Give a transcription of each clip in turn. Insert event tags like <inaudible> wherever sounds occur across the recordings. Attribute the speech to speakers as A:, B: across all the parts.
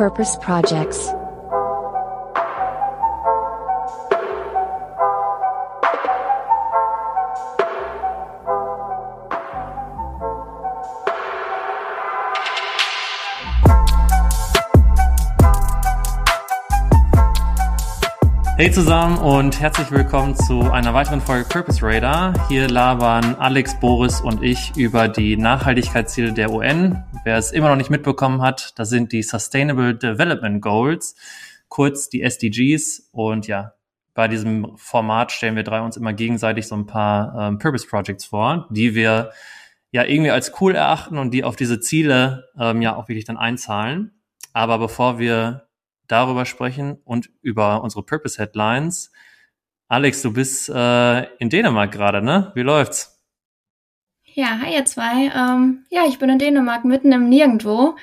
A: purpose projects.
B: Hey zusammen und herzlich willkommen zu einer weiteren Folge Purpose Radar. Hier labern Alex, Boris und ich über die Nachhaltigkeitsziele der UN. Wer es immer noch nicht mitbekommen hat, das sind die Sustainable Development Goals, kurz die SDGs. Und ja, bei diesem Format stellen wir drei uns immer gegenseitig so ein paar ähm, Purpose Projects vor, die wir ja irgendwie als cool erachten und die auf diese Ziele ähm, ja auch wirklich dann einzahlen. Aber bevor wir darüber sprechen und über unsere Purpose Headlines. Alex, du bist äh, in Dänemark gerade, ne? Wie läuft's?
C: Ja, hi ihr zwei. Ähm, ja, ich bin in Dänemark mitten im Nirgendwo,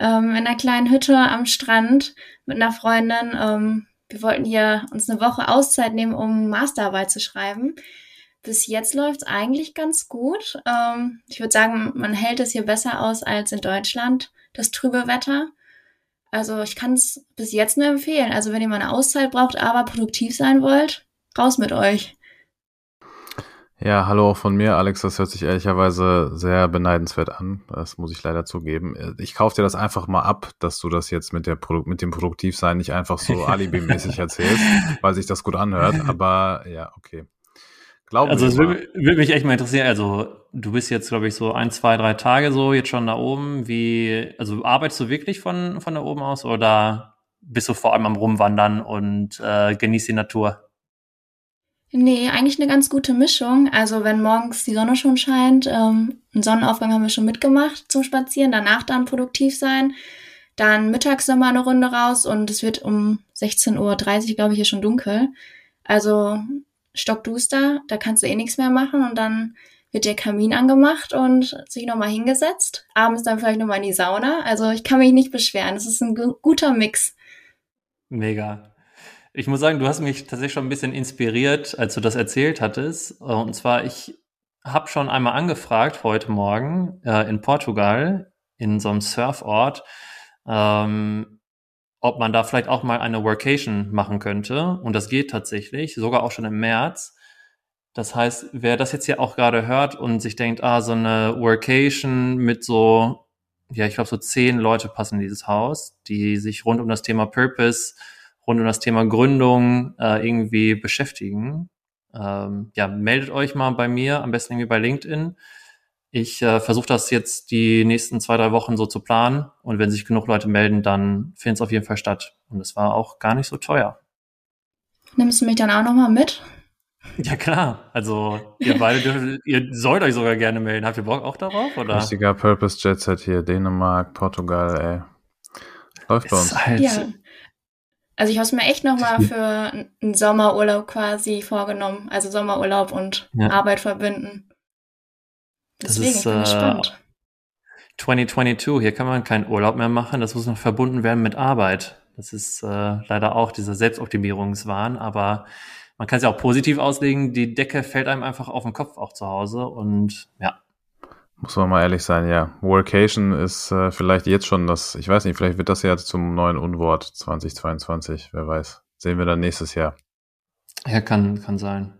C: ähm, in einer kleinen Hütte am Strand mit einer Freundin. Ähm, wir wollten hier uns eine Woche Auszeit nehmen, um Masterarbeit zu schreiben. Bis jetzt läuft's eigentlich ganz gut. Ähm, ich würde sagen, man hält es hier besser aus als in Deutschland, das trübe Wetter. Also ich kann es bis jetzt nur empfehlen. Also wenn ihr mal eine Auszeit braucht, aber produktiv sein wollt, raus mit euch.
D: Ja, hallo auch von mir, Alex. Das hört sich ehrlicherweise sehr beneidenswert an. Das muss ich leider zugeben. Ich kaufe dir das einfach mal ab, dass du das jetzt mit, der Produ mit dem Produktivsein nicht einfach so <laughs> alibimäßig erzählst, weil sich das gut anhört. Aber ja, okay.
B: Glaube also es würde, würde mich echt mal interessieren. Also du bist jetzt, glaube ich, so ein, zwei, drei Tage so jetzt schon da oben. Wie, also arbeitest du wirklich von, von da oben aus oder bist du vor allem am Rumwandern und äh, genießt die Natur?
C: Nee, eigentlich eine ganz gute Mischung. Also wenn morgens die Sonne schon scheint, ähm, einen Sonnenaufgang haben wir schon mitgemacht zum Spazieren, danach dann produktiv sein. Dann mittags nochmal eine Runde raus und es wird um 16.30 Uhr, glaube ich, hier schon dunkel. Also stockduster, da kannst du eh nichts mehr machen und dann wird der Kamin angemacht und sich nochmal hingesetzt. Abends dann vielleicht nochmal in die Sauna. Also ich kann mich nicht beschweren. Es ist ein guter Mix.
B: Mega. Ich muss sagen, du hast mich tatsächlich schon ein bisschen inspiriert, als du das erzählt hattest. Und zwar, ich habe schon einmal angefragt heute Morgen äh, in Portugal, in so einem Surfort, ähm, ob man da vielleicht auch mal eine Workation machen könnte. Und das geht tatsächlich, sogar auch schon im März. Das heißt, wer das jetzt hier auch gerade hört und sich denkt, ah, so eine Workation mit so, ja, ich glaube, so zehn Leute passen in dieses Haus, die sich rund um das Thema Purpose, rund um das Thema Gründung äh, irgendwie beschäftigen. Ähm, ja, meldet euch mal bei mir, am besten irgendwie bei LinkedIn. Ich äh, versuche das jetzt die nächsten zwei, drei Wochen so zu planen. Und wenn sich genug Leute melden, dann findet es auf jeden Fall statt. Und es war auch gar nicht so teuer.
C: Nimmst du mich dann auch nochmal mit?
B: Ja klar, also ihr <laughs> beide dürft, ihr sollt euch sogar gerne melden. Habt ihr Bock auch darauf? Oder?
D: Richtiger Purpose Jet Set hier, Dänemark, Portugal, ey. Läuft bei uns.
C: Halt ja. Also ich habe es mir echt nochmal für einen Sommerurlaub quasi vorgenommen. Also Sommerurlaub und ja. Arbeit verbinden. Deswegen das ist, bin ich gespannt.
B: 2022, hier kann man keinen Urlaub mehr machen, das muss noch verbunden werden mit Arbeit. Das ist äh, leider auch dieser Selbstoptimierungswahn, aber man kann es ja auch positiv auslegen, die Decke fällt einem einfach auf den Kopf auch zu Hause und ja.
D: Muss man mal ehrlich sein, ja. Workation ist äh, vielleicht jetzt schon das, ich weiß nicht, vielleicht wird das ja zum neuen Unwort 2022, wer weiß. Sehen wir dann nächstes Jahr.
B: Ja, kann, kann sein.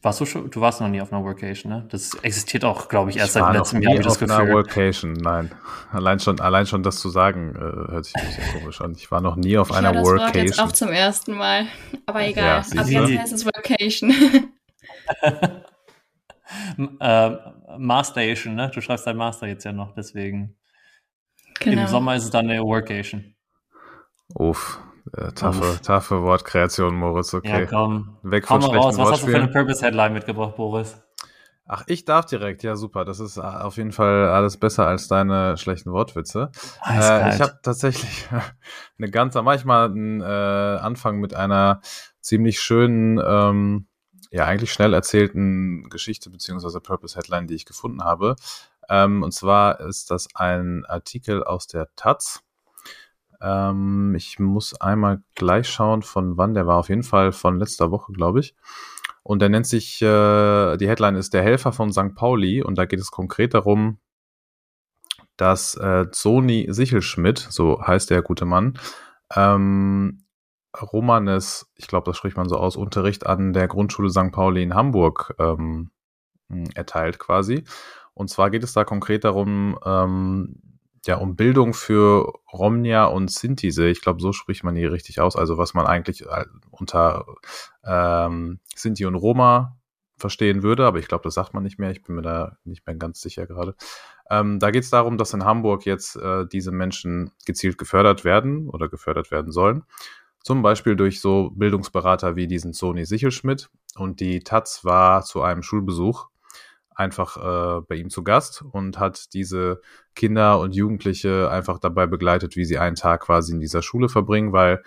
B: Warst du schon? Du warst noch nie auf einer Workation, ne? Das existiert auch, glaube ich, erst
D: ich
B: seit letztem Jahr.
D: Ich auf einer Workation, nein. Allein schon, allein schon das zu sagen, äh, hört sich ein bisschen komisch an. Ich war noch nie auf
C: ich
D: einer
C: das
D: Workation.
C: Wort jetzt auch zum ersten Mal. Aber egal. Ja, Ab jetzt heißt es Workation. <laughs>
B: äh, Masteration, ne? Du schreibst dein Master jetzt ja noch, deswegen.
C: Genau.
B: Im Sommer ist es dann eine Workation.
D: Uff, äh, taffe, taffe Wortkreation, Moritz, okay.
B: Ja, komm.
D: Weg von
B: komm raus. Was hast du für eine Purpose-Headline mitgebracht, Boris?
D: Ach, ich darf direkt. Ja, super. Das ist äh, auf jeden Fall alles besser als deine schlechten Wortwitze. Äh, ich habe tatsächlich <laughs> eine ganze, manchmal einen äh, Anfang mit einer ziemlich schönen, ähm, ja, eigentlich schnell erzählten Geschichte beziehungsweise Purpose-Headline, die ich gefunden habe. Ähm, und zwar ist das ein Artikel aus der Taz ähm, ich muss einmal gleich schauen, von wann der war. Auf jeden Fall von letzter Woche, glaube ich. Und der nennt sich, äh, die Headline ist Der Helfer von St. Pauli. Und da geht es konkret darum, dass äh, Sony Sichelschmidt, so heißt der gute Mann, ähm, Romanes, ich glaube, das spricht man so aus, Unterricht an der Grundschule St. Pauli in Hamburg ähm, erteilt quasi. Und zwar geht es da konkret darum, ähm, ja, um Bildung für Romnia und Sintise. Ich glaube, so spricht man hier richtig aus. Also was man eigentlich äh, unter ähm, Sinti und Roma verstehen würde, aber ich glaube, das sagt man nicht mehr. Ich bin mir da nicht mehr ganz sicher gerade. Ähm, da geht es darum, dass in Hamburg jetzt äh, diese Menschen gezielt gefördert werden oder gefördert werden sollen. Zum Beispiel durch so Bildungsberater wie diesen Sony Sichelschmidt. Und die Taz war zu einem Schulbesuch einfach äh, bei ihm zu Gast und hat diese Kinder und Jugendliche einfach dabei begleitet, wie sie einen Tag quasi in dieser Schule verbringen, weil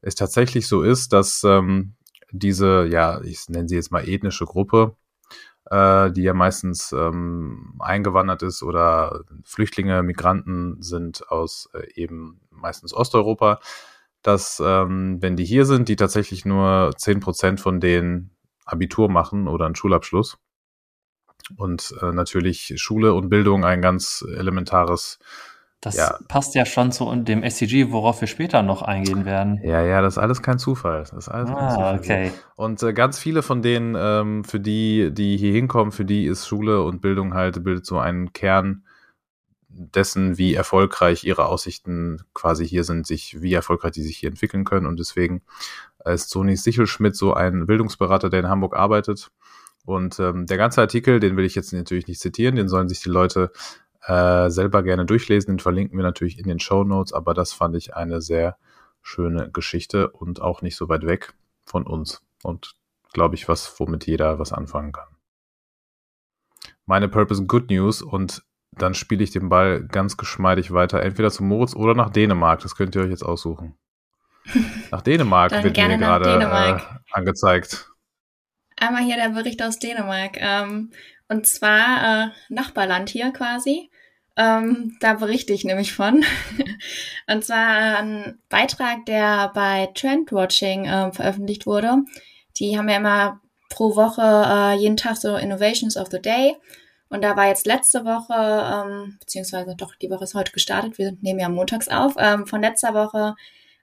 D: es tatsächlich so ist, dass ähm, diese, ja, ich nenne sie jetzt mal ethnische Gruppe, äh, die ja meistens ähm, eingewandert ist oder Flüchtlinge, Migranten sind aus äh, eben meistens Osteuropa, dass ähm, wenn die hier sind, die tatsächlich nur zehn Prozent von denen Abitur machen oder einen Schulabschluss. Und äh, natürlich Schule und Bildung ein ganz elementares
B: das ja. passt ja schon zu dem SCG, worauf wir später noch eingehen werden.
D: Ja, ja, das ist alles kein Zufall. Das ist alles ah, kein Zufall.
B: okay.
D: Und äh, ganz viele von denen, ähm, für die, die hier hinkommen, für die ist Schule und Bildung halt, bildet so einen Kern dessen, wie erfolgreich ihre Aussichten quasi hier sind, sich, wie erfolgreich die sich hier entwickeln können. Und deswegen ist Sony Sichelschmidt so ein Bildungsberater, der in Hamburg arbeitet. Und ähm, der ganze Artikel, den will ich jetzt natürlich nicht zitieren, den sollen sich die Leute äh, selber gerne durchlesen. Den verlinken wir natürlich in den Show Notes, aber das fand ich eine sehr schöne Geschichte und auch nicht so weit weg von uns. Und glaube ich, was, womit jeder was anfangen kann. Meine Purpose Good News und dann spiele ich den Ball ganz geschmeidig weiter, entweder zu Moritz oder nach Dänemark. Das könnt ihr euch jetzt aussuchen. <laughs> Nach Dänemark wird mir gerade äh, angezeigt.
C: Einmal hier der Bericht aus Dänemark. Ähm, und zwar äh, Nachbarland hier quasi. Ähm, da berichte ich nämlich von. <laughs> und zwar äh, ein Beitrag, der bei Trendwatching äh, veröffentlicht wurde. Die haben ja immer pro Woche äh, jeden Tag so Innovations of the Day. Und da war jetzt letzte Woche, ähm, beziehungsweise doch, die Woche ist heute gestartet, wir nehmen ja montags auf, ähm, von letzter Woche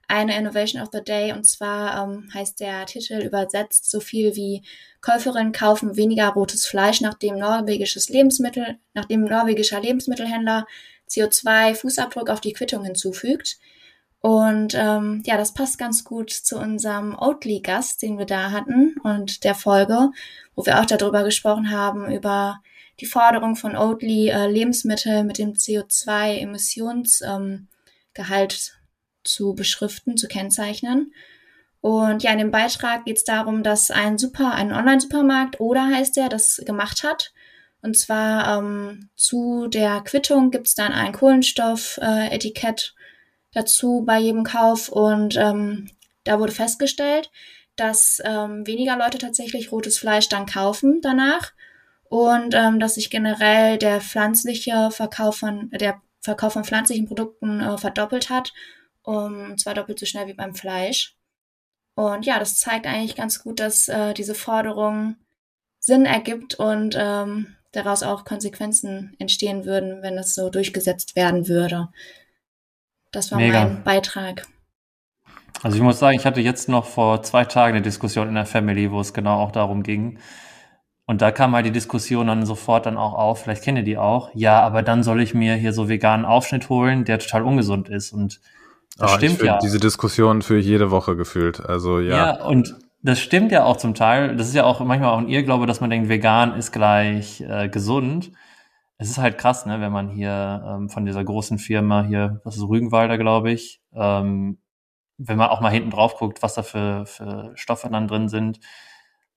C: eine Innovation of the Day. Und zwar ähm, heißt der Titel übersetzt so viel wie Käuferinnen kaufen weniger rotes Fleisch, nachdem norwegisches Lebensmittel, nachdem norwegischer Lebensmittelhändler CO2-Fußabdruck auf die Quittung hinzufügt. Und ähm, ja, das passt ganz gut zu unserem Oatly-Gast, den wir da hatten und der Folge, wo wir auch darüber gesprochen haben, über die Forderung von Oatly, äh, Lebensmittel mit dem CO2-Emissionsgehalt ähm, zu beschriften, zu kennzeichnen. Und ja, in dem Beitrag geht es darum, dass ein Super, ein Online-Supermarkt oder heißt der, das gemacht hat. Und zwar ähm, zu der Quittung gibt es dann ein Kohlenstoff-Etikett äh, dazu bei jedem Kauf. Und ähm, da wurde festgestellt, dass ähm, weniger Leute tatsächlich rotes Fleisch dann kaufen danach und ähm, dass sich generell der pflanzliche Verkauf von der Verkauf von pflanzlichen Produkten äh, verdoppelt hat um zwar doppelt so schnell wie beim Fleisch. Und ja, das zeigt eigentlich ganz gut, dass äh, diese Forderung Sinn ergibt und ähm, daraus auch Konsequenzen entstehen würden, wenn es so durchgesetzt werden würde. Das war Mega. mein Beitrag.
B: Also ich muss sagen, ich hatte jetzt noch vor zwei Tagen eine Diskussion in der Family, wo es genau auch darum ging. Und da kam halt die Diskussion dann sofort dann auch auf, vielleicht kennt ihr die auch, ja, aber dann soll ich mir hier so veganen Aufschnitt holen, der total ungesund ist. Und
D: das oh, stimmt ja. Diese Diskussion für jede Woche gefühlt. Also ja.
B: Ja, und das stimmt ja auch zum Teil. Das ist ja auch manchmal auch ein Irrglaube, dass man denkt, vegan ist gleich äh, gesund. Es ist halt krass, ne, wenn man hier ähm, von dieser großen Firma hier, das ist Rügenwalder, glaube ich, ähm, wenn man auch mal hinten drauf guckt, was da für, für Stoffe dann drin sind.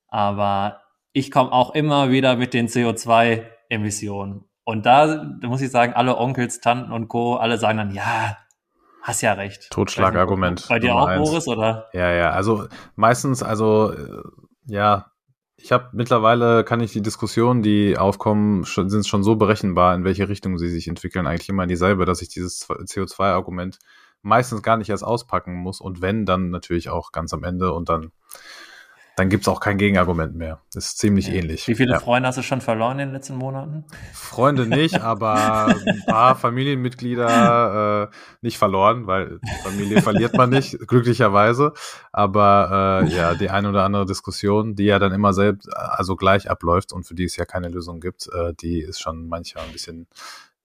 B: Aber ich komme auch immer wieder mit den CO2-Emissionen. Und da, da muss ich sagen, alle Onkels, Tanten und Co., alle sagen dann, ja, Hast ja recht.
D: Totschlagargument.
B: Bei dir auch, eins. Boris, oder?
D: Ja, ja. Also meistens, also äh, ja, ich habe mittlerweile kann ich die Diskussionen, die aufkommen, schon, sind schon so berechenbar, in welche Richtung sie sich entwickeln, eigentlich immer dieselbe, dass ich dieses CO2-Argument meistens gar nicht erst auspacken muss und wenn, dann natürlich auch ganz am Ende und dann dann gibt es auch kein Gegenargument mehr. Das ist ziemlich
B: ja.
D: ähnlich.
B: Wie viele ja. Freunde hast du schon verloren in den letzten Monaten?
D: Freunde nicht, <laughs> aber ein paar Familienmitglieder äh, nicht verloren, weil Familie verliert man nicht, <laughs> glücklicherweise. Aber äh, ja, die eine oder andere Diskussion, die ja dann immer selbst, also gleich abläuft und für die es ja keine Lösung gibt, äh, die ist schon manchmal ein bisschen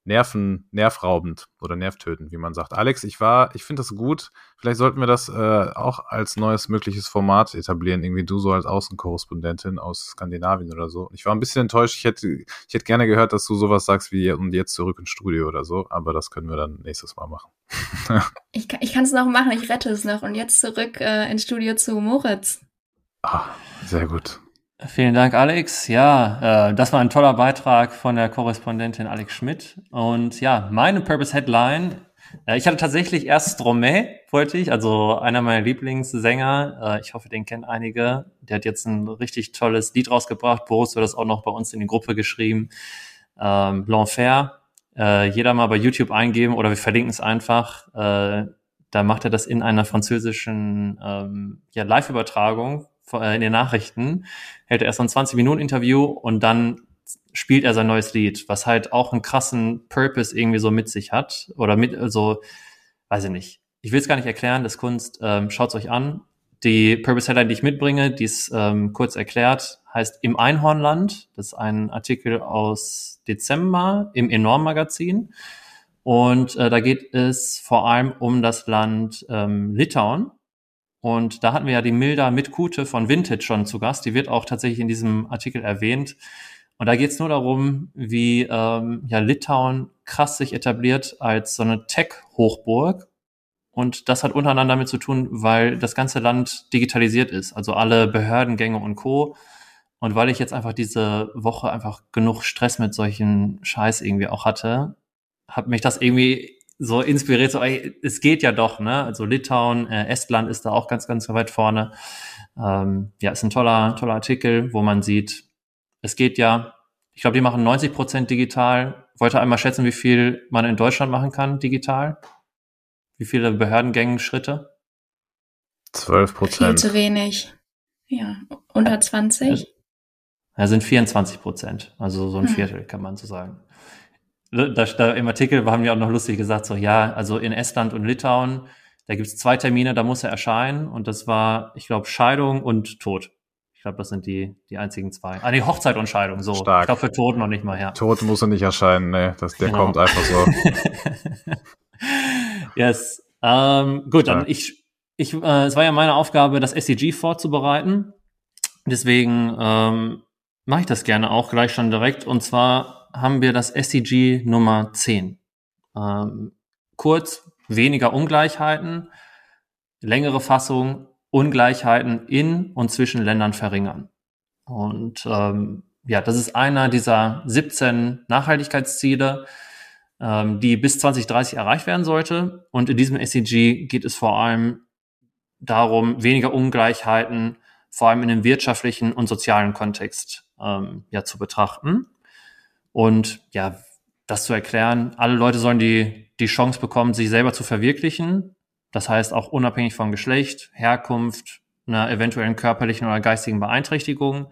D: nerven, nervraubend oder nervtötend, wie man sagt. Alex, ich war, ich finde das gut. Vielleicht sollten wir das äh, auch als neues mögliches Format etablieren. Irgendwie du so als Außenkorrespondentin aus Skandinavien oder so. Ich war ein bisschen enttäuscht. Ich hätte, ich hätte gerne gehört, dass du sowas sagst wie und jetzt zurück ins Studio oder so. Aber das können wir dann nächstes Mal machen.
C: ich <laughs> ich kann es noch machen. Ich rette es noch und jetzt zurück äh, ins Studio zu Moritz.
D: Ah, sehr gut.
B: Vielen Dank, Alex. Ja, äh, das war ein toller Beitrag von der Korrespondentin Alex Schmidt. Und ja, meine Purpose Headline. Äh, ich hatte tatsächlich erst Stromae, wollte ich, also einer meiner Lieblingssänger. Äh, ich hoffe, den kennen einige. Der hat jetzt ein richtig tolles Lied rausgebracht. Boris hat das auch noch bei uns in die Gruppe geschrieben. Ähm, L'Enfer. Äh, jeder mal bei YouTube eingeben oder wir verlinken es einfach. Äh, da macht er das in einer französischen ähm, ja, Live-Übertragung in den Nachrichten, hält er erst ein 20-Minuten-Interview und dann spielt er sein neues Lied, was halt auch einen krassen Purpose irgendwie so mit sich hat. Oder mit, also, weiß ich nicht. Ich will es gar nicht erklären, das Kunst, ähm, schaut euch an. Die Purpose Headline, die ich mitbringe, die ist ähm, kurz erklärt, heißt Im Einhornland. Das ist ein Artikel aus Dezember im Enorm-Magazin. Und äh, da geht es vor allem um das Land ähm, Litauen. Und da hatten wir ja die Milda Mitkute von Vintage schon zu Gast. Die wird auch tatsächlich in diesem Artikel erwähnt. Und da geht es nur darum, wie ähm, ja, Litauen krass sich etabliert als so eine Tech-Hochburg. Und das hat untereinander damit zu tun, weil das ganze Land digitalisiert ist. Also alle Behördengänge und Co. Und weil ich jetzt einfach diese Woche einfach genug Stress mit solchen Scheiß irgendwie auch hatte, hat mich das irgendwie so inspiriert, so, ey, es geht ja doch, ne? Also Litauen, äh, Estland ist da auch ganz, ganz weit vorne. Ähm, ja, ist ein toller, toller Artikel, wo man sieht, es geht ja. Ich glaube, die machen 90 Prozent digital. Wollte einmal schätzen, wie viel man in Deutschland machen kann digital. Wie viele Behördengängen Schritte?
D: 12 Prozent.
C: Viel zu wenig. Ja, unter 20.
B: Ja, sind 24 Prozent. Also so ein hm. Viertel, kann man so sagen da, da im Artikel haben wir auch noch lustig gesagt, so ja, also in Estland und Litauen, da gibt es zwei Termine, da muss er erscheinen und das war, ich glaube, Scheidung und Tod. Ich glaube, das sind die, die einzigen zwei. Ah, nee, Hochzeit und Scheidung, so. Stark. Ich glaube, für Tod noch nicht mal, ja.
D: Tod muss er nicht erscheinen, nee, das, der genau. kommt einfach so. <laughs>
B: yes. Ähm, gut, dann ich, ich, äh, es war ja meine Aufgabe, das SDG vorzubereiten. Deswegen ähm, mache ich das gerne auch gleich schon direkt. Und zwar haben wir das SDG Nummer 10. Ähm, kurz, weniger Ungleichheiten, längere Fassung, Ungleichheiten in und zwischen Ländern verringern. Und ähm, ja, das ist einer dieser 17 Nachhaltigkeitsziele, ähm, die bis 2030 erreicht werden sollte. Und in diesem SDG geht es vor allem darum, weniger Ungleichheiten, vor allem in dem wirtschaftlichen und sozialen Kontext ähm, ja, zu betrachten. Und ja, das zu erklären, alle Leute sollen die, die Chance bekommen, sich selber zu verwirklichen. Das heißt auch unabhängig von Geschlecht, Herkunft, einer eventuellen körperlichen oder geistigen Beeinträchtigung.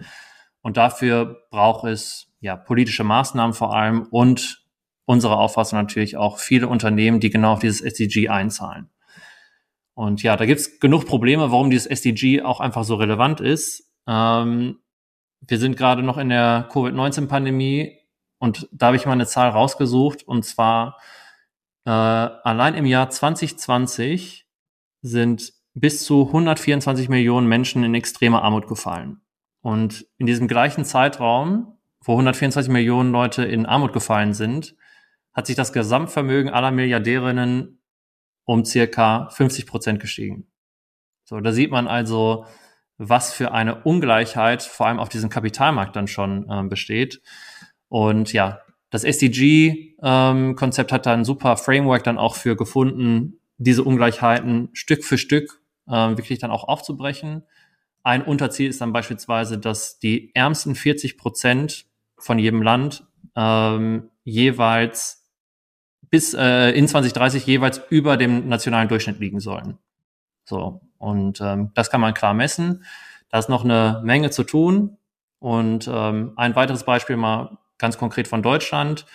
B: Und dafür braucht es ja politische Maßnahmen vor allem und unsere Auffassung natürlich auch viele Unternehmen, die genau auf dieses SDG einzahlen. Und ja, da gibt's genug Probleme, warum dieses SDG auch einfach so relevant ist. Ähm, wir sind gerade noch in der Covid-19-Pandemie und da habe ich mal eine Zahl rausgesucht und zwar äh, allein im Jahr 2020 sind bis zu 124 Millionen Menschen in extreme Armut gefallen. Und in diesem gleichen Zeitraum, wo 124 Millionen Leute in Armut gefallen sind, hat sich das Gesamtvermögen aller Milliardärinnen um circa 50 Prozent gestiegen. So, da sieht man also, was für eine Ungleichheit vor allem auf diesem Kapitalmarkt dann schon äh, besteht. Und ja, das SDG-Konzept ähm, hat da ein super Framework dann auch für gefunden, diese Ungleichheiten Stück für Stück ähm, wirklich dann auch aufzubrechen. Ein Unterziel ist dann beispielsweise, dass die ärmsten 40 Prozent von jedem Land ähm, jeweils bis äh, in 2030 jeweils über dem nationalen Durchschnitt liegen sollen. So und ähm, das kann man klar messen. da ist noch eine Menge zu tun. Und ähm, ein weiteres Beispiel mal ganz konkret von Deutschland.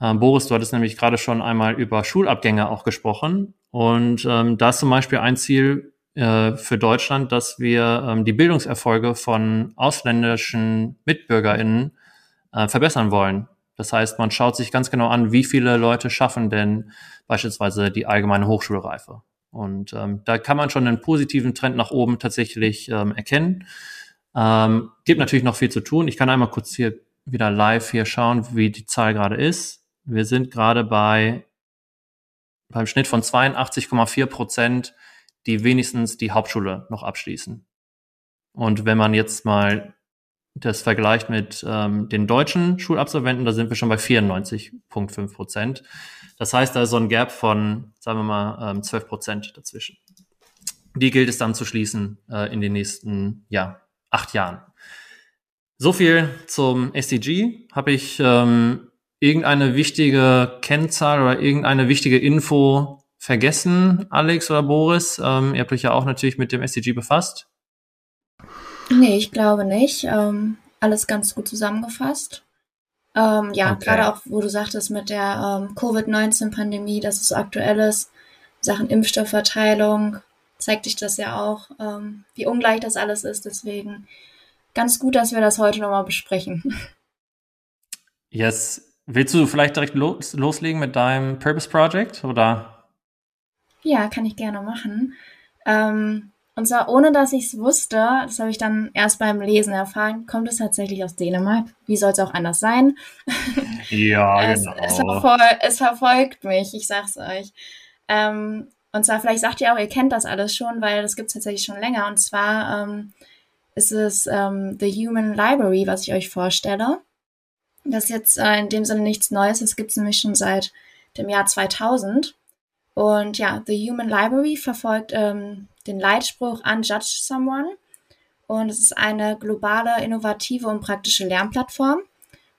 B: Ähm, Boris, du hattest nämlich gerade schon einmal über Schulabgänge auch gesprochen. Und ähm, da ist zum Beispiel ein Ziel äh, für Deutschland, dass wir ähm, die Bildungserfolge von ausländischen MitbürgerInnen äh, verbessern wollen. Das heißt, man schaut sich ganz genau an, wie viele Leute schaffen denn beispielsweise die allgemeine Hochschulreife. Und ähm, da kann man schon einen positiven Trend nach oben tatsächlich ähm, erkennen. Ähm, gibt natürlich noch viel zu tun. Ich kann einmal kurz hier wieder live hier schauen, wie die Zahl gerade ist. Wir sind gerade bei beim Schnitt von 82,4 Prozent, die wenigstens die Hauptschule noch abschließen. Und wenn man jetzt mal das vergleicht mit ähm, den deutschen Schulabsolventen, da sind wir schon bei 94,5 Prozent. Das heißt, da ist so ein Gap von, sagen wir mal, ähm, 12 Prozent dazwischen. Die gilt es dann zu schließen äh, in den nächsten ja, acht Jahren. So viel zum SDG. Habe ich ähm, irgendeine wichtige Kennzahl oder irgendeine wichtige Info vergessen, Alex oder Boris? Ähm, ihr habt euch ja auch natürlich mit dem SDG befasst.
C: Nee, ich glaube nicht. Ähm, alles ganz gut zusammengefasst. Ähm, ja, okay. gerade auch, wo du sagtest mit der ähm, Covid-19-Pandemie, dass es aktuell ist, Sachen Impfstoffverteilung, zeigt sich das ja auch, ähm, wie ungleich das alles ist. Deswegen ganz gut, dass wir das heute nochmal besprechen. <laughs>
B: Yes. Willst du vielleicht direkt los, loslegen mit deinem Purpose Project oder?
C: Ja, kann ich gerne machen. Ähm, und zwar ohne, dass ich es wusste, das habe ich dann erst beim Lesen erfahren, kommt es tatsächlich aus Dänemark. Wie soll es auch anders sein? <laughs>
B: Ja, <laughs>
C: es,
B: genau.
C: Es, verfol es, verfolgt mich, ich sag's euch. Ähm, und zwar, vielleicht sagt ihr auch, ihr kennt das alles schon, weil das gibt es tatsächlich schon länger. Und zwar ähm, ist es ähm, The Human Library, was ich euch vorstelle. Das ist jetzt äh, in dem Sinne nichts Neues, das gibt es nämlich schon seit dem Jahr 2000. Und ja, The Human Library verfolgt ähm, den Leitspruch Unjudge Someone. Und es ist eine globale, innovative und praktische Lernplattform.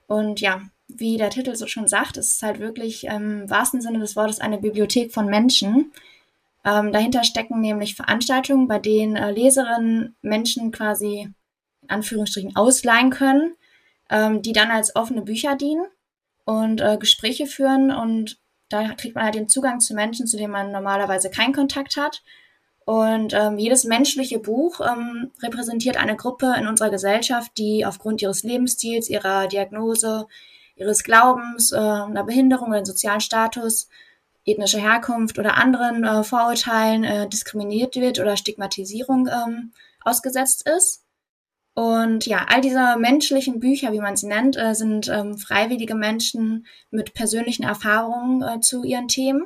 C: Und ja, wie der Titel so schon sagt, es ist halt wirklich im wahrsten Sinne des Wortes eine Bibliothek von Menschen. Ähm, dahinter stecken nämlich Veranstaltungen, bei denen äh, Leserinnen Menschen quasi in Anführungsstrichen ausleihen können, ähm, die dann als offene Bücher dienen und äh, Gespräche führen. Und da kriegt man halt den Zugang zu Menschen, zu denen man normalerweise keinen Kontakt hat. Und ähm, jedes menschliche Buch ähm, repräsentiert eine Gruppe in unserer Gesellschaft, die aufgrund ihres Lebensstils, ihrer Diagnose, ihres Glaubens, äh, einer Behinderung, einen sozialen Status, ethnische Herkunft oder anderen äh, Vorurteilen äh, diskriminiert wird oder Stigmatisierung ähm, ausgesetzt ist. Und ja, all diese menschlichen Bücher, wie man sie nennt, äh, sind ähm, freiwillige Menschen mit persönlichen Erfahrungen äh, zu ihren Themen.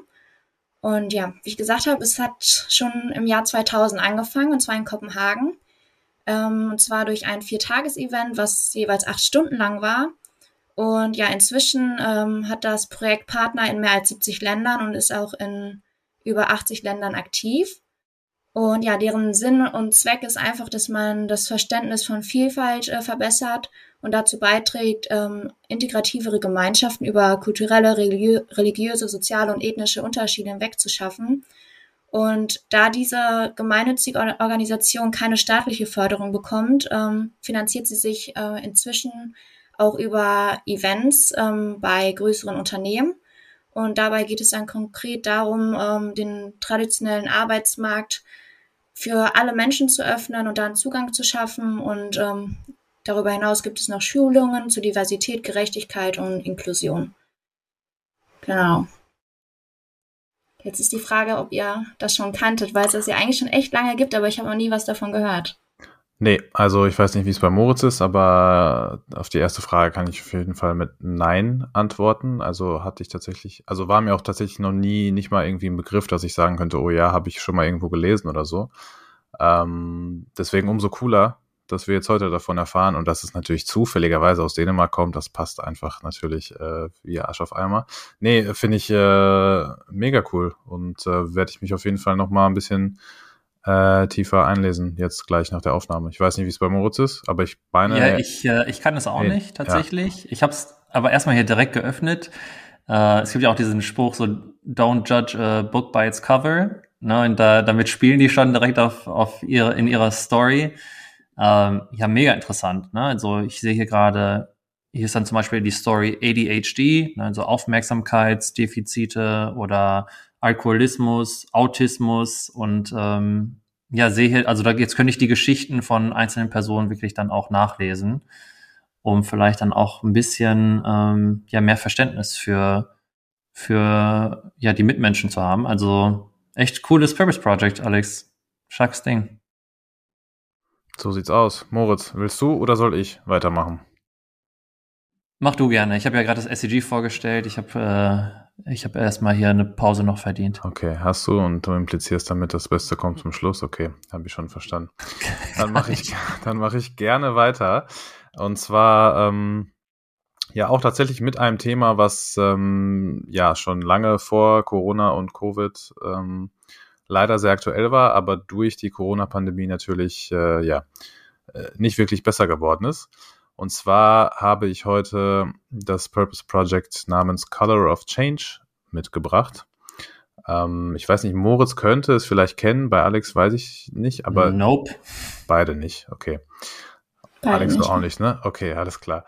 C: Und ja, wie ich gesagt habe, es hat schon im Jahr 2000 angefangen, und zwar in Kopenhagen. Ähm, und zwar durch ein Viertages-Event, was jeweils acht Stunden lang war. Und ja, inzwischen ähm, hat das Projekt Partner in mehr als 70 Ländern und ist auch in über 80 Ländern aktiv. Und ja, deren Sinn und Zweck ist einfach, dass man das Verständnis von Vielfalt äh, verbessert und dazu beiträgt, ähm, integrativere Gemeinschaften über kulturelle, religiö religiöse, soziale und ethnische Unterschiede hinwegzuschaffen. Und da diese gemeinnützige Organisation keine staatliche Förderung bekommt, ähm, finanziert sie sich äh, inzwischen auch über Events ähm, bei größeren Unternehmen. Und dabei geht es dann konkret darum, ähm, den traditionellen Arbeitsmarkt für alle Menschen zu öffnen und dann Zugang zu schaffen und ähm, Darüber hinaus gibt es noch Schulungen zu Diversität, Gerechtigkeit und Inklusion. Genau. Jetzt ist die Frage, ob ihr das schon kanntet, weil es das ja eigentlich schon echt lange gibt, aber ich habe noch nie was davon gehört.
D: Nee, also ich weiß nicht, wie es bei Moritz ist, aber auf die erste Frage kann ich auf jeden Fall mit Nein antworten. Also hatte ich tatsächlich, also war mir auch tatsächlich noch nie, nicht mal irgendwie ein Begriff, dass ich sagen könnte, oh ja, habe ich schon mal irgendwo gelesen oder so. Ähm, deswegen umso cooler, dass wir jetzt heute davon erfahren und dass es natürlich zufälligerweise aus Dänemark kommt, das passt einfach natürlich äh, wie Arsch auf Eimer. Nee, finde ich äh, mega cool und äh, werde ich mich auf jeden Fall nochmal ein bisschen äh, tiefer einlesen, jetzt gleich nach der Aufnahme. Ich weiß nicht, wie es bei Moritz ist, aber ich meine.
B: Ja, ich, äh, ich kann es auch hey, nicht tatsächlich. Ja. Ich habe es aber erstmal hier direkt geöffnet. Äh, es gibt ja auch diesen Spruch, so don't judge a book by its cover. Ne, und da, damit spielen die schon direkt auf, auf ihre, in ihrer Story. Ähm, ja, mega interessant. Ne? Also ich sehe hier gerade, hier ist dann zum Beispiel die Story ADHD, ne? also Aufmerksamkeitsdefizite oder Alkoholismus, Autismus und ähm, ja, sehe also da jetzt könnte ich die Geschichten von einzelnen Personen wirklich dann auch nachlesen, um vielleicht dann auch ein bisschen ähm, ja mehr Verständnis für für ja die Mitmenschen zu haben. Also echt cooles Purpose Project, Alex. Schacks Ding.
D: So sieht's aus. Moritz, willst du oder soll ich weitermachen?
B: Mach du gerne. Ich habe ja gerade das SCG vorgestellt. Ich habe äh, ich habe erstmal hier eine Pause noch verdient.
D: Okay, hast du und du implizierst damit, das Beste kommt zum Schluss. Okay, habe ich schon verstanden. Dann mache ich, <laughs> <laughs> dann mache ich gerne weiter. Und zwar ähm, ja auch tatsächlich mit einem Thema, was ähm, ja schon lange vor Corona und Covid ähm, leider sehr aktuell war, aber durch die Corona-Pandemie natürlich äh, ja äh, nicht wirklich besser geworden ist. Und zwar habe ich heute das Purpose Project namens Color of Change mitgebracht. Ähm, ich weiß nicht, Moritz könnte es vielleicht kennen, bei Alex weiß ich nicht, aber
B: nope.
D: beide nicht, okay. Beide Alex nicht. auch nicht, ne? Okay, alles klar.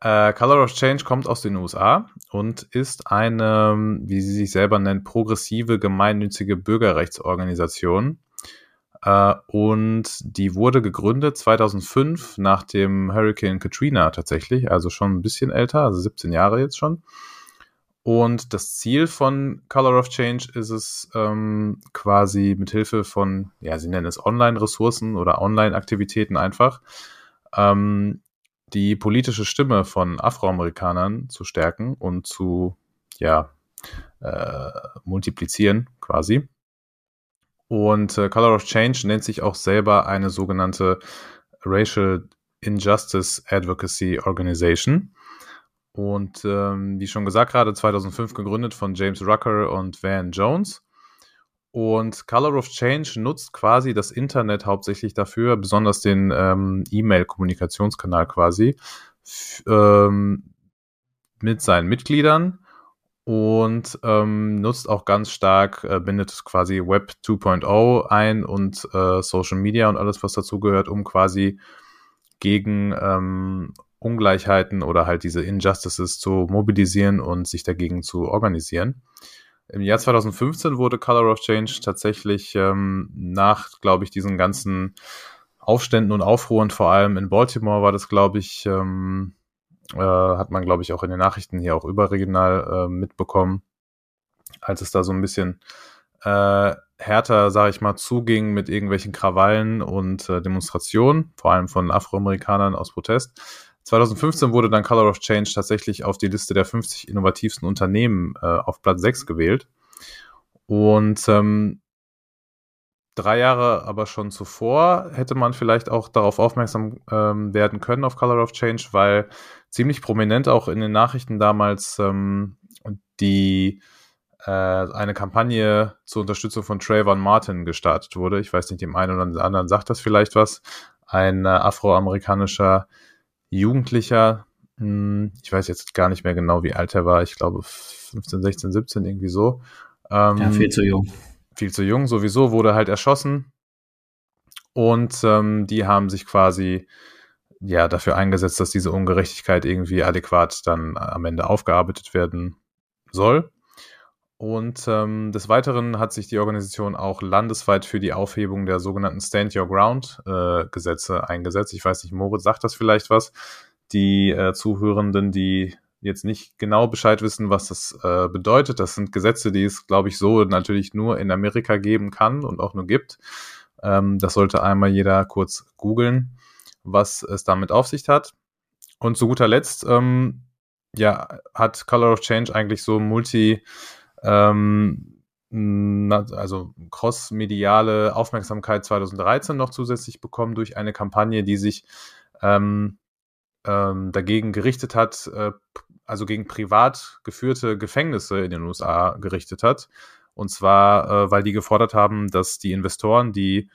D: Äh, Color of Change kommt aus den USA und ist eine, wie sie sich selber nennt, progressive gemeinnützige Bürgerrechtsorganisation. Äh, und die wurde gegründet 2005 nach dem Hurricane Katrina tatsächlich, also schon ein bisschen älter, also 17 Jahre jetzt schon. Und das Ziel von Color of Change ist es ähm, quasi mit Hilfe von, ja, sie nennen es Online-Ressourcen oder Online-Aktivitäten einfach, ähm, die politische Stimme von Afroamerikanern zu stärken und zu, ja, äh, multiplizieren quasi. Und äh, Color of Change nennt sich auch selber eine sogenannte Racial Injustice Advocacy Organization. Und ähm, wie schon gesagt, gerade 2005 gegründet von James Rucker und Van Jones. Und Color of Change nutzt quasi das Internet hauptsächlich dafür, besonders den ähm, E-Mail-Kommunikationskanal quasi, ähm, mit seinen Mitgliedern und ähm, nutzt auch ganz stark, äh, bindet quasi Web 2.0 ein und äh, Social Media und alles, was dazugehört, um quasi gegen ähm, Ungleichheiten oder halt diese Injustices zu mobilisieren und sich dagegen zu organisieren. Im Jahr 2015 wurde Color of Change tatsächlich ähm, nach, glaube ich, diesen ganzen Aufständen und Aufruhren, vor allem in Baltimore war das, glaube ich, ähm, äh, hat man, glaube ich, auch in den Nachrichten hier auch überregional äh, mitbekommen, als es da so ein bisschen äh, härter, sage ich mal, zuging mit irgendwelchen Krawallen und äh, Demonstrationen, vor allem von Afroamerikanern aus Protest 2015 wurde dann Color of Change tatsächlich auf die Liste der 50 innovativsten Unternehmen äh, auf Platz 6 gewählt. Und ähm, drei Jahre aber schon zuvor hätte man vielleicht auch darauf aufmerksam ähm, werden können auf Color of Change, weil ziemlich prominent auch in den Nachrichten damals ähm, die äh, eine Kampagne zur Unterstützung von Trayvon Martin gestartet wurde. Ich weiß nicht, dem einen oder anderen sagt das vielleicht was. Ein äh, afroamerikanischer Jugendlicher, hm, ich weiß jetzt gar nicht mehr genau, wie alt er war, ich glaube 15, 16, 17, irgendwie so.
B: Ähm, ja, viel zu jung.
D: Viel zu jung, sowieso, wurde halt erschossen. Und ähm, die haben sich quasi ja dafür eingesetzt, dass diese Ungerechtigkeit irgendwie adäquat dann am Ende aufgearbeitet werden soll. Und ähm, des Weiteren hat sich die Organisation auch landesweit für die Aufhebung der sogenannten Stand Your Ground äh, Gesetze eingesetzt. Ich weiß nicht, Moritz sagt das vielleicht was. Die äh, Zuhörenden, die jetzt nicht genau Bescheid wissen, was das äh, bedeutet. Das sind Gesetze, die es, glaube ich, so natürlich nur in Amerika geben kann und auch nur gibt. Ähm, das sollte einmal jeder kurz googeln, was es damit auf sich hat. Und zu guter Letzt, ähm, ja, hat Color of Change eigentlich so multi ähm, also cross-mediale Aufmerksamkeit 2013 noch zusätzlich bekommen durch eine Kampagne, die sich ähm, ähm, dagegen gerichtet hat, äh, also gegen privat geführte Gefängnisse in den USA gerichtet hat. Und zwar, äh, weil die gefordert haben, dass die Investoren, die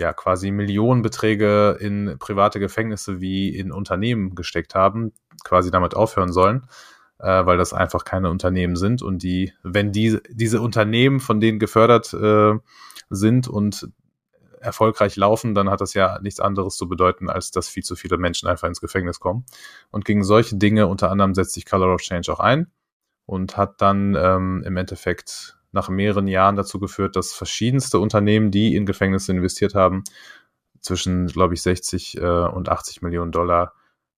D: ja quasi Millionenbeträge in private Gefängnisse wie in Unternehmen gesteckt haben, quasi damit aufhören sollen äh, weil das einfach keine Unternehmen sind und die, wenn die, diese Unternehmen von denen gefördert äh, sind und erfolgreich laufen, dann hat das ja nichts anderes zu bedeuten, als dass viel zu viele Menschen einfach ins Gefängnis kommen. Und gegen solche Dinge unter anderem setzt sich Color of Change auch ein und hat dann ähm, im Endeffekt nach mehreren Jahren dazu geführt, dass verschiedenste Unternehmen, die in Gefängnisse investiert haben, zwischen, glaube ich, 60 äh, und 80 Millionen Dollar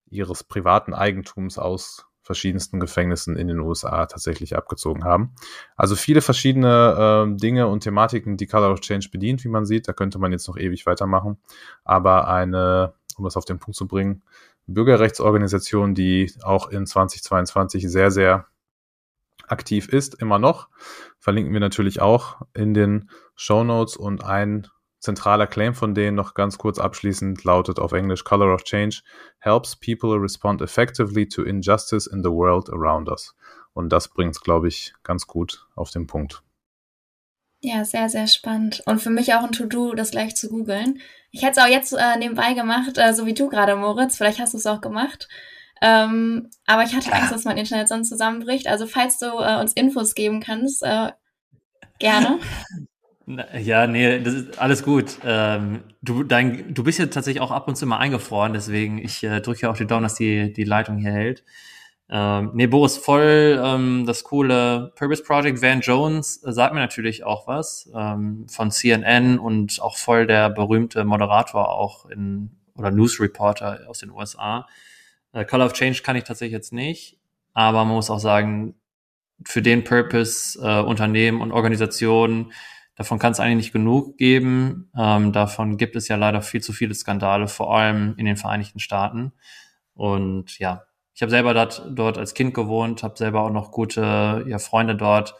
D: ihres privaten Eigentums aus verschiedensten Gefängnissen in den USA tatsächlich abgezogen haben. Also viele verschiedene äh, Dinge und Thematiken, die Color of Change bedient, wie man sieht. Da könnte man jetzt noch ewig weitermachen. Aber eine, um das auf den Punkt zu bringen, Bürgerrechtsorganisation, die auch in 2022 sehr, sehr aktiv ist, immer noch. Verlinken wir natürlich auch in den Show Notes und ein zentraler Claim von denen noch ganz kurz abschließend lautet auf Englisch Color of Change helps people respond effectively to injustice in the world around us. Und das bringt es, glaube ich, ganz gut auf den Punkt.
C: Ja, sehr, sehr spannend. Und für mich auch ein To-Do, das gleich zu googeln. Ich hätte es auch jetzt äh, nebenbei gemacht, äh, so wie du gerade, Moritz. Vielleicht hast du es auch gemacht. Ähm, aber ich hatte Angst, dass mein Internet sonst zusammenbricht. Also falls du äh, uns Infos geben kannst, äh, gerne. <laughs>
B: Ja, nee, das ist alles gut. Ähm, du, dein, du bist ja tatsächlich auch ab und zu mal eingefroren, deswegen ich äh, drücke ja auch die Daumen, dass die, die Leitung hier hält. Ähm, nee, Boris, voll ähm, das coole Purpose Project. Van Jones äh, sagt mir natürlich auch was ähm, von CNN und auch voll der berühmte Moderator auch in oder News Reporter aus den USA. Äh, Color of Change kann ich tatsächlich jetzt nicht, aber man muss auch sagen, für den Purpose äh, Unternehmen und Organisationen Davon kann es eigentlich nicht genug geben. Ähm, davon gibt es ja leider viel zu viele Skandale, vor allem in den Vereinigten Staaten. Und ja, ich habe selber dort, dort als Kind gewohnt, habe selber auch noch gute ja, Freunde dort,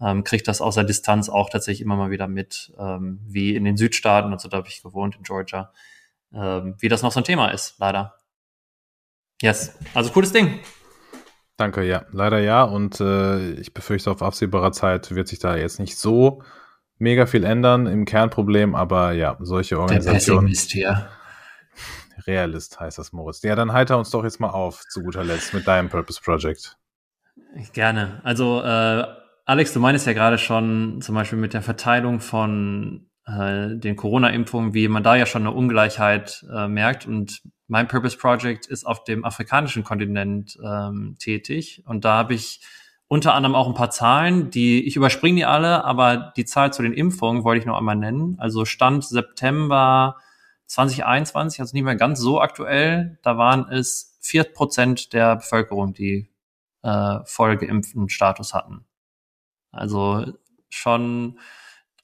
B: ähm, kriege das außer Distanz auch tatsächlich immer mal wieder mit, ähm, wie in den Südstaaten, also da habe ich gewohnt in Georgia, ähm, wie das noch so ein Thema ist, leider. Yes, also cooles Ding.
D: Danke, ja, leider ja. Und äh, ich befürchte, auf absehbarer Zeit wird sich da jetzt nicht so mega viel ändern im Kernproblem, aber ja, solche Organisationen. Der Pessimist hier. Realist heißt das, Moritz. Ja, dann heiter uns doch jetzt mal auf, zu guter Letzt, mit deinem Purpose Project.
B: Gerne. Also, äh, Alex, du meinst ja gerade schon zum Beispiel mit der Verteilung von äh, den Corona-Impfungen, wie man da ja schon eine Ungleichheit äh, merkt. Und mein Purpose Project ist auf dem afrikanischen Kontinent ähm, tätig. Und da habe ich unter anderem auch ein paar Zahlen, die ich überspringe die alle, aber die Zahl zu den Impfungen wollte ich noch einmal nennen. Also Stand September 2021, also nicht mehr ganz so aktuell, da waren es vier Prozent der Bevölkerung, die äh, voll geimpften Status hatten. Also schon,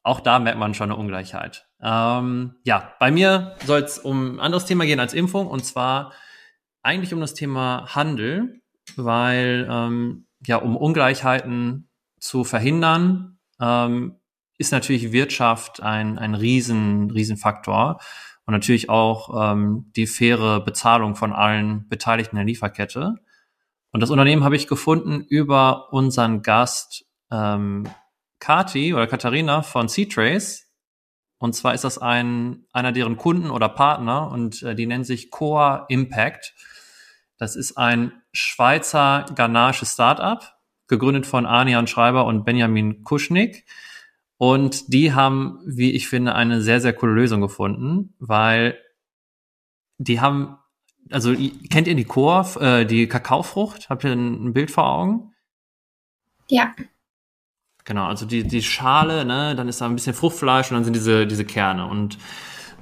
B: auch da merkt man schon eine Ungleichheit. Ähm, ja, bei mir soll es um ein anderes Thema gehen als Impfung und zwar eigentlich um das Thema Handel, weil ähm, ja, um Ungleichheiten zu verhindern, ähm, ist natürlich Wirtschaft ein, ein riesen, riesen Faktor und natürlich auch ähm, die faire Bezahlung von allen Beteiligten der Lieferkette. Und das Unternehmen habe ich gefunden über unseren Gast ähm, Kati oder Katharina von C-Trace. Und zwar ist das ein, einer deren Kunden oder Partner und äh, die nennen sich Coa Impact. Das ist ein Schweizer ghanaisches Startup, gegründet von Arnian Schreiber und Benjamin Kuschnick. Und die haben, wie ich finde, eine sehr, sehr coole Lösung gefunden, weil die haben, also kennt ihr die Korf, äh, die Kakaofrucht? Habt ihr ein, Bild vor Augen?
C: Ja.
B: Genau, also die, die Schale, ne, dann ist da ein bisschen Fruchtfleisch und dann sind diese, diese Kerne. Und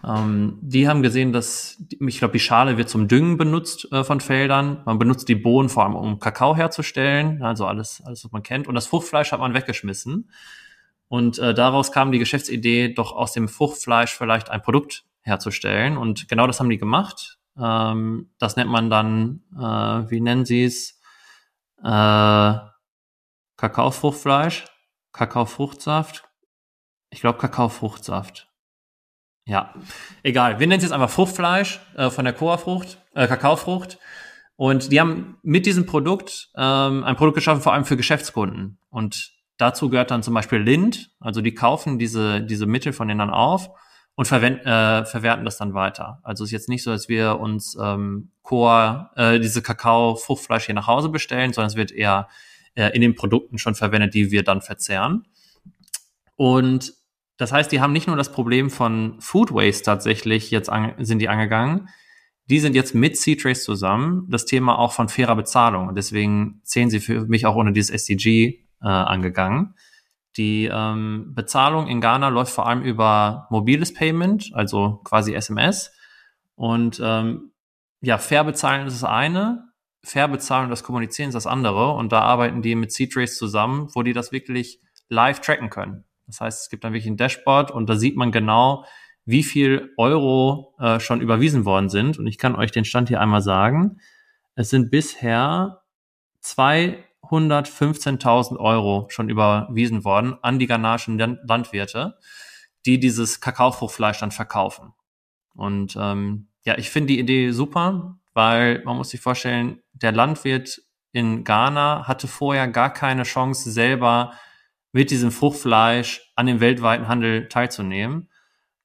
B: ähm, die haben gesehen, dass, ich glaube, die Schale wird zum Düngen benutzt äh, von Feldern. Man benutzt die Bohnen vor allem, um Kakao herzustellen, also alles, alles, was man kennt. Und das Fruchtfleisch hat man weggeschmissen. Und äh, daraus kam die Geschäftsidee, doch aus dem Fruchtfleisch vielleicht ein Produkt herzustellen. Und genau das haben die gemacht. Ähm, das nennt man dann, äh, wie nennen sie es? Äh, Kakaofruchtfleisch, Kakaofruchtsaft. Ich glaube Kakaofruchtsaft. Ja, egal. Wir nennen es jetzt einfach Fruchtfleisch äh, von der Koa-Frucht, äh, Kakaofrucht. Und die haben mit diesem Produkt ähm, ein Produkt geschaffen, vor allem für Geschäftskunden. Und dazu gehört dann zum Beispiel Lind. Also die kaufen diese, diese Mittel von denen dann auf und verwenden, äh, verwerten das dann weiter. Also es ist jetzt nicht so, dass wir uns ähm, Koa, äh, diese Kakao-Fruchtfleisch hier nach Hause bestellen, sondern es wird eher äh, in den Produkten schon verwendet, die wir dann verzehren. Und das heißt, die haben nicht nur das Problem von Food Waste tatsächlich jetzt an, sind die angegangen, die sind jetzt mit C-Trace zusammen das Thema auch von fairer Bezahlung. Und deswegen zählen sie für mich auch unter dieses SDG äh, angegangen. Die ähm, Bezahlung in Ghana läuft vor allem über mobiles Payment, also quasi SMS. Und ähm, ja, fair bezahlen ist das eine, fair bezahlen und das Kommunizieren ist das andere. Und da arbeiten die mit C-Trace zusammen, wo die das wirklich live tracken können. Das heißt, es gibt dann wirklich ein Dashboard und da sieht man genau, wie viel Euro äh, schon überwiesen worden sind. Und ich kann euch den Stand hier einmal sagen. Es sind bisher 215.000 Euro schon überwiesen worden an die ghanaischen Landwirte, die dieses Kakaofruchtfleisch dann verkaufen. Und ähm, ja, ich finde die Idee super, weil man muss sich vorstellen, der Landwirt in Ghana hatte vorher gar keine Chance, selber mit diesem Fruchtfleisch an dem weltweiten Handel teilzunehmen.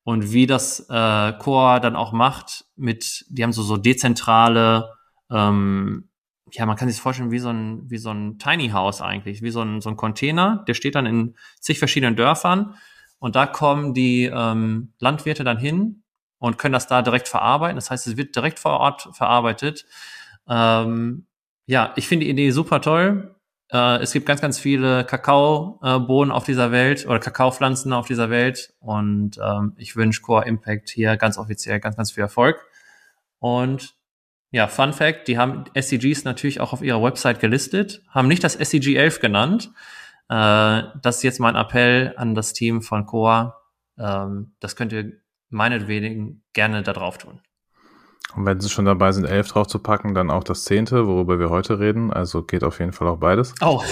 B: Und wie das äh, Core dann auch macht, mit, die haben so, so dezentrale, ähm, ja, man kann sich vorstellen wie so ein, wie so ein Tiny House eigentlich, wie so ein, so ein Container, der steht dann in zig verschiedenen Dörfern und da kommen die ähm, Landwirte dann hin und können das da direkt verarbeiten. Das heißt, es wird direkt vor Ort verarbeitet. Ähm, ja, ich finde die Idee super toll. Äh, es gibt ganz, ganz viele Kakaobohnen auf dieser Welt oder Kakaopflanzen auf dieser Welt. Und ähm, ich wünsche Core Impact hier ganz offiziell ganz, ganz viel Erfolg. Und ja, Fun Fact, die haben SCGs natürlich auch auf ihrer Website gelistet, haben nicht das SCG 11 genannt. Äh, das ist jetzt mein Appell an das Team von Core. Ähm, das könnt ihr meinetwegen gerne da drauf tun.
D: Und wenn sie schon dabei sind, elf drauf zu packen, dann auch das zehnte, worüber wir heute reden. Also geht auf jeden Fall auch beides. <laughs>
B: Oh.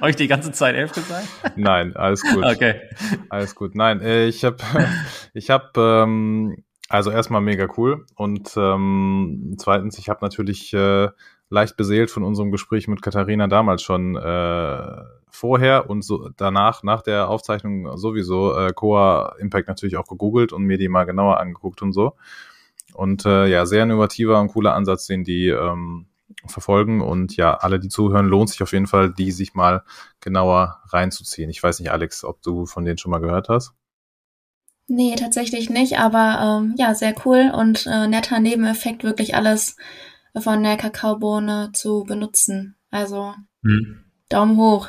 B: Habe ich, die ganze Zeit elf gesagt?
D: Nein, alles gut.
B: Okay.
D: Alles gut. Nein, äh, ich habe, <laughs> ich habe, ähm, also erstmal mega cool. Und ähm, zweitens, ich habe natürlich äh, leicht beseelt von unserem Gespräch mit Katharina damals schon äh, vorher und so danach, nach der Aufzeichnung sowieso äh, Coa Impact natürlich auch gegoogelt und mir die mal genauer angeguckt und so. Und äh, ja, sehr innovativer und cooler Ansatz, den die ähm, verfolgen. Und ja, alle, die zuhören, lohnt sich auf jeden Fall, die sich mal genauer reinzuziehen. Ich weiß nicht, Alex, ob du von denen schon mal gehört hast.
C: Nee, tatsächlich nicht, aber ähm, ja, sehr cool und äh, netter Nebeneffekt, wirklich alles von der Kakaobohne zu benutzen. Also hm. Daumen hoch.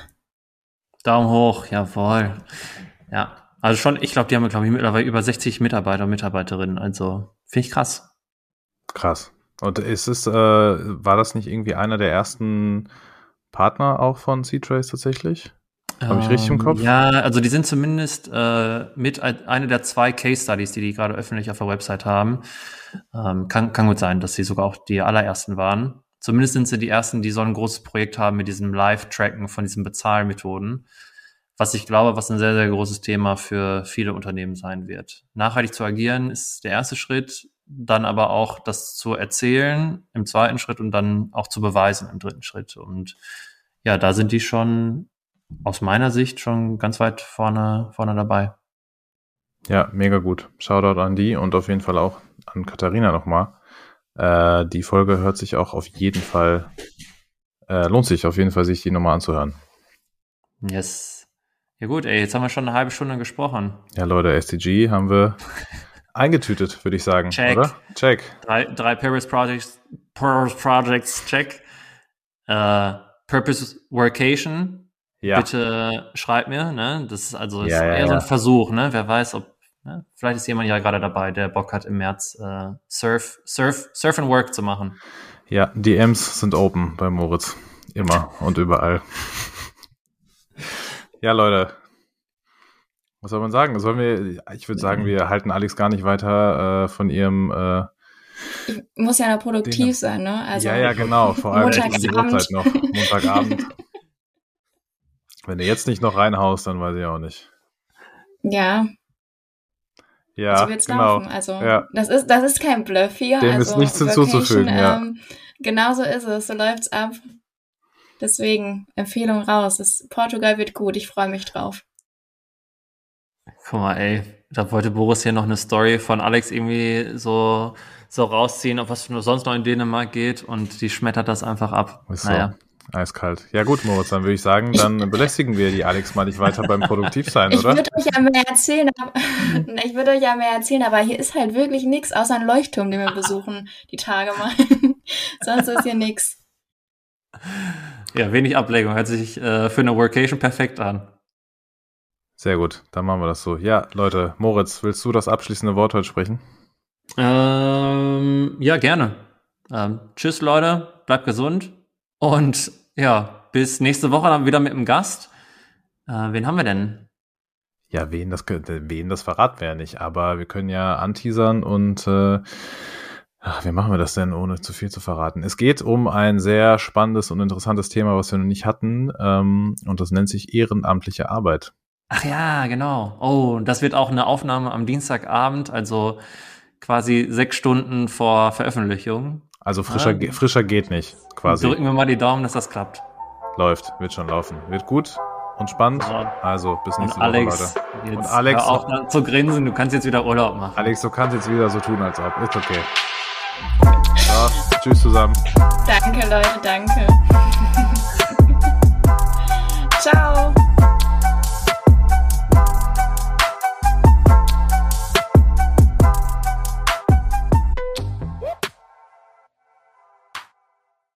B: Daumen hoch, jawohl. Ja, also schon, ich glaube, die haben, glaube ich, mittlerweile über 60 Mitarbeiter und Mitarbeiterinnen. Also finde ich krass.
D: Krass. Und ist es, äh, war das nicht irgendwie einer der ersten Partner auch von C-Trace tatsächlich? Habe ich richtig im Kopf?
B: Ähm, ja, also die sind zumindest äh, mit eine der zwei Case Studies, die die gerade öffentlich auf der Website haben. Ähm, kann, kann gut sein, dass sie sogar auch die allerersten waren. Zumindest sind sie die ersten, die so ein großes Projekt haben mit diesem Live-Tracken von diesen Bezahlmethoden was ich glaube, was ein sehr, sehr großes Thema für viele Unternehmen sein wird. Nachhaltig zu agieren ist der erste Schritt, dann aber auch das zu erzählen im zweiten Schritt und dann auch zu beweisen im dritten Schritt. Und ja, da sind die schon aus meiner Sicht schon ganz weit vorne, vorne dabei.
D: Ja, mega gut. Shoutout an die und auf jeden Fall auch an Katharina nochmal. Äh, die Folge hört sich auch auf jeden Fall, äh, lohnt sich auf jeden Fall, sich die nochmal anzuhören.
B: Yes. Ja gut, ey, jetzt haben wir schon eine halbe Stunde gesprochen.
D: Ja, Leute, SDG haben wir <laughs> eingetütet, würde ich sagen.
B: Check. Oder? Check. Drei, drei Purpose Projects, Purpose Projects, check. Uh, Purpose Workation. Ja. Bitte schreib mir, ne? Das ist also ist ja, eher ja, so ein Versuch, ne? Wer weiß, ob, ne? Vielleicht ist jemand ja gerade dabei, der Bock hat, im März äh, Surf, Surf, Surf and Work zu machen.
D: Ja, DMs sind open bei Moritz. Immer und überall. <laughs> Ja, Leute. Was soll man sagen? Sollen wir, ich würde sagen, wir halten Alex gar nicht weiter äh, von ihrem. Äh,
C: ich muss ja produktiv Ding. sein, ne?
D: Also ja, ja, genau. Vor allem um die Uhrzeit noch. Montagabend. <laughs> Wenn du jetzt nicht noch reinhaust, dann weiß ich auch nicht.
C: Ja.
D: Ja, so wird's genau.
C: laufen. Also ja. das ist das ist kein Bluff hier.
D: Dem
C: also,
D: ist nichts hinzuzufügen. Ja. Ähm,
C: genau so ist es. So läuft's ab. Deswegen Empfehlung raus. Das Portugal wird gut. Ich freue mich drauf.
B: Guck mal, ey, da wollte Boris hier noch eine Story von Alex irgendwie so, so rausziehen, auf was nur sonst noch in Dänemark geht und die schmettert das einfach ab.
D: Ist naja. Eiskalt. Ja gut, Moritz, dann würde ich sagen, dann belästigen wir die Alex mal nicht weiter beim Produktivsein, <laughs>
C: ich
D: oder?
C: Ich würde euch ja mehr erzählen, aber, <laughs> ich würde euch ja mehr erzählen, aber hier ist halt wirklich nichts außer ein Leuchtturm, den wir besuchen, die Tage mal. <laughs> Sonst ist hier nichts.
B: Ja, wenig Ablenkung. Hört sich äh, für eine Workation perfekt an.
D: Sehr gut, dann machen wir das so. Ja, Leute, Moritz, willst du das abschließende Wort heute sprechen?
B: Ähm, ja, gerne. Ähm, tschüss, Leute, bleibt gesund und ja, bis nächste Woche dann wieder mit einem Gast. Äh, wen haben wir denn?
D: Ja, wen das, wen das verraten wir ja nicht, aber wir können ja anteasern und äh, ach, wie machen wir das denn, ohne zu viel zu verraten? Es geht um ein sehr spannendes und interessantes Thema, was wir noch nicht hatten, ähm, und das nennt sich ehrenamtliche Arbeit.
B: Ach ja, genau. Oh, das wird auch eine Aufnahme am Dienstagabend, also quasi sechs Stunden vor Veröffentlichung.
D: Also frischer, ah. frischer geht nicht, quasi.
B: Drücken wir mal die Daumen, dass das klappt.
D: Läuft, wird schon laufen. Wird gut und spannend. Ja. Also bis nächste
B: und Alex,
D: Woche,
B: Leute. und Alex, hör auch zu grinsen, du kannst jetzt wieder Urlaub machen.
D: Alex, du kannst jetzt wieder so tun, als ob. Ist okay. So, tschüss zusammen.
C: Danke, Leute, danke. <laughs> Ciao.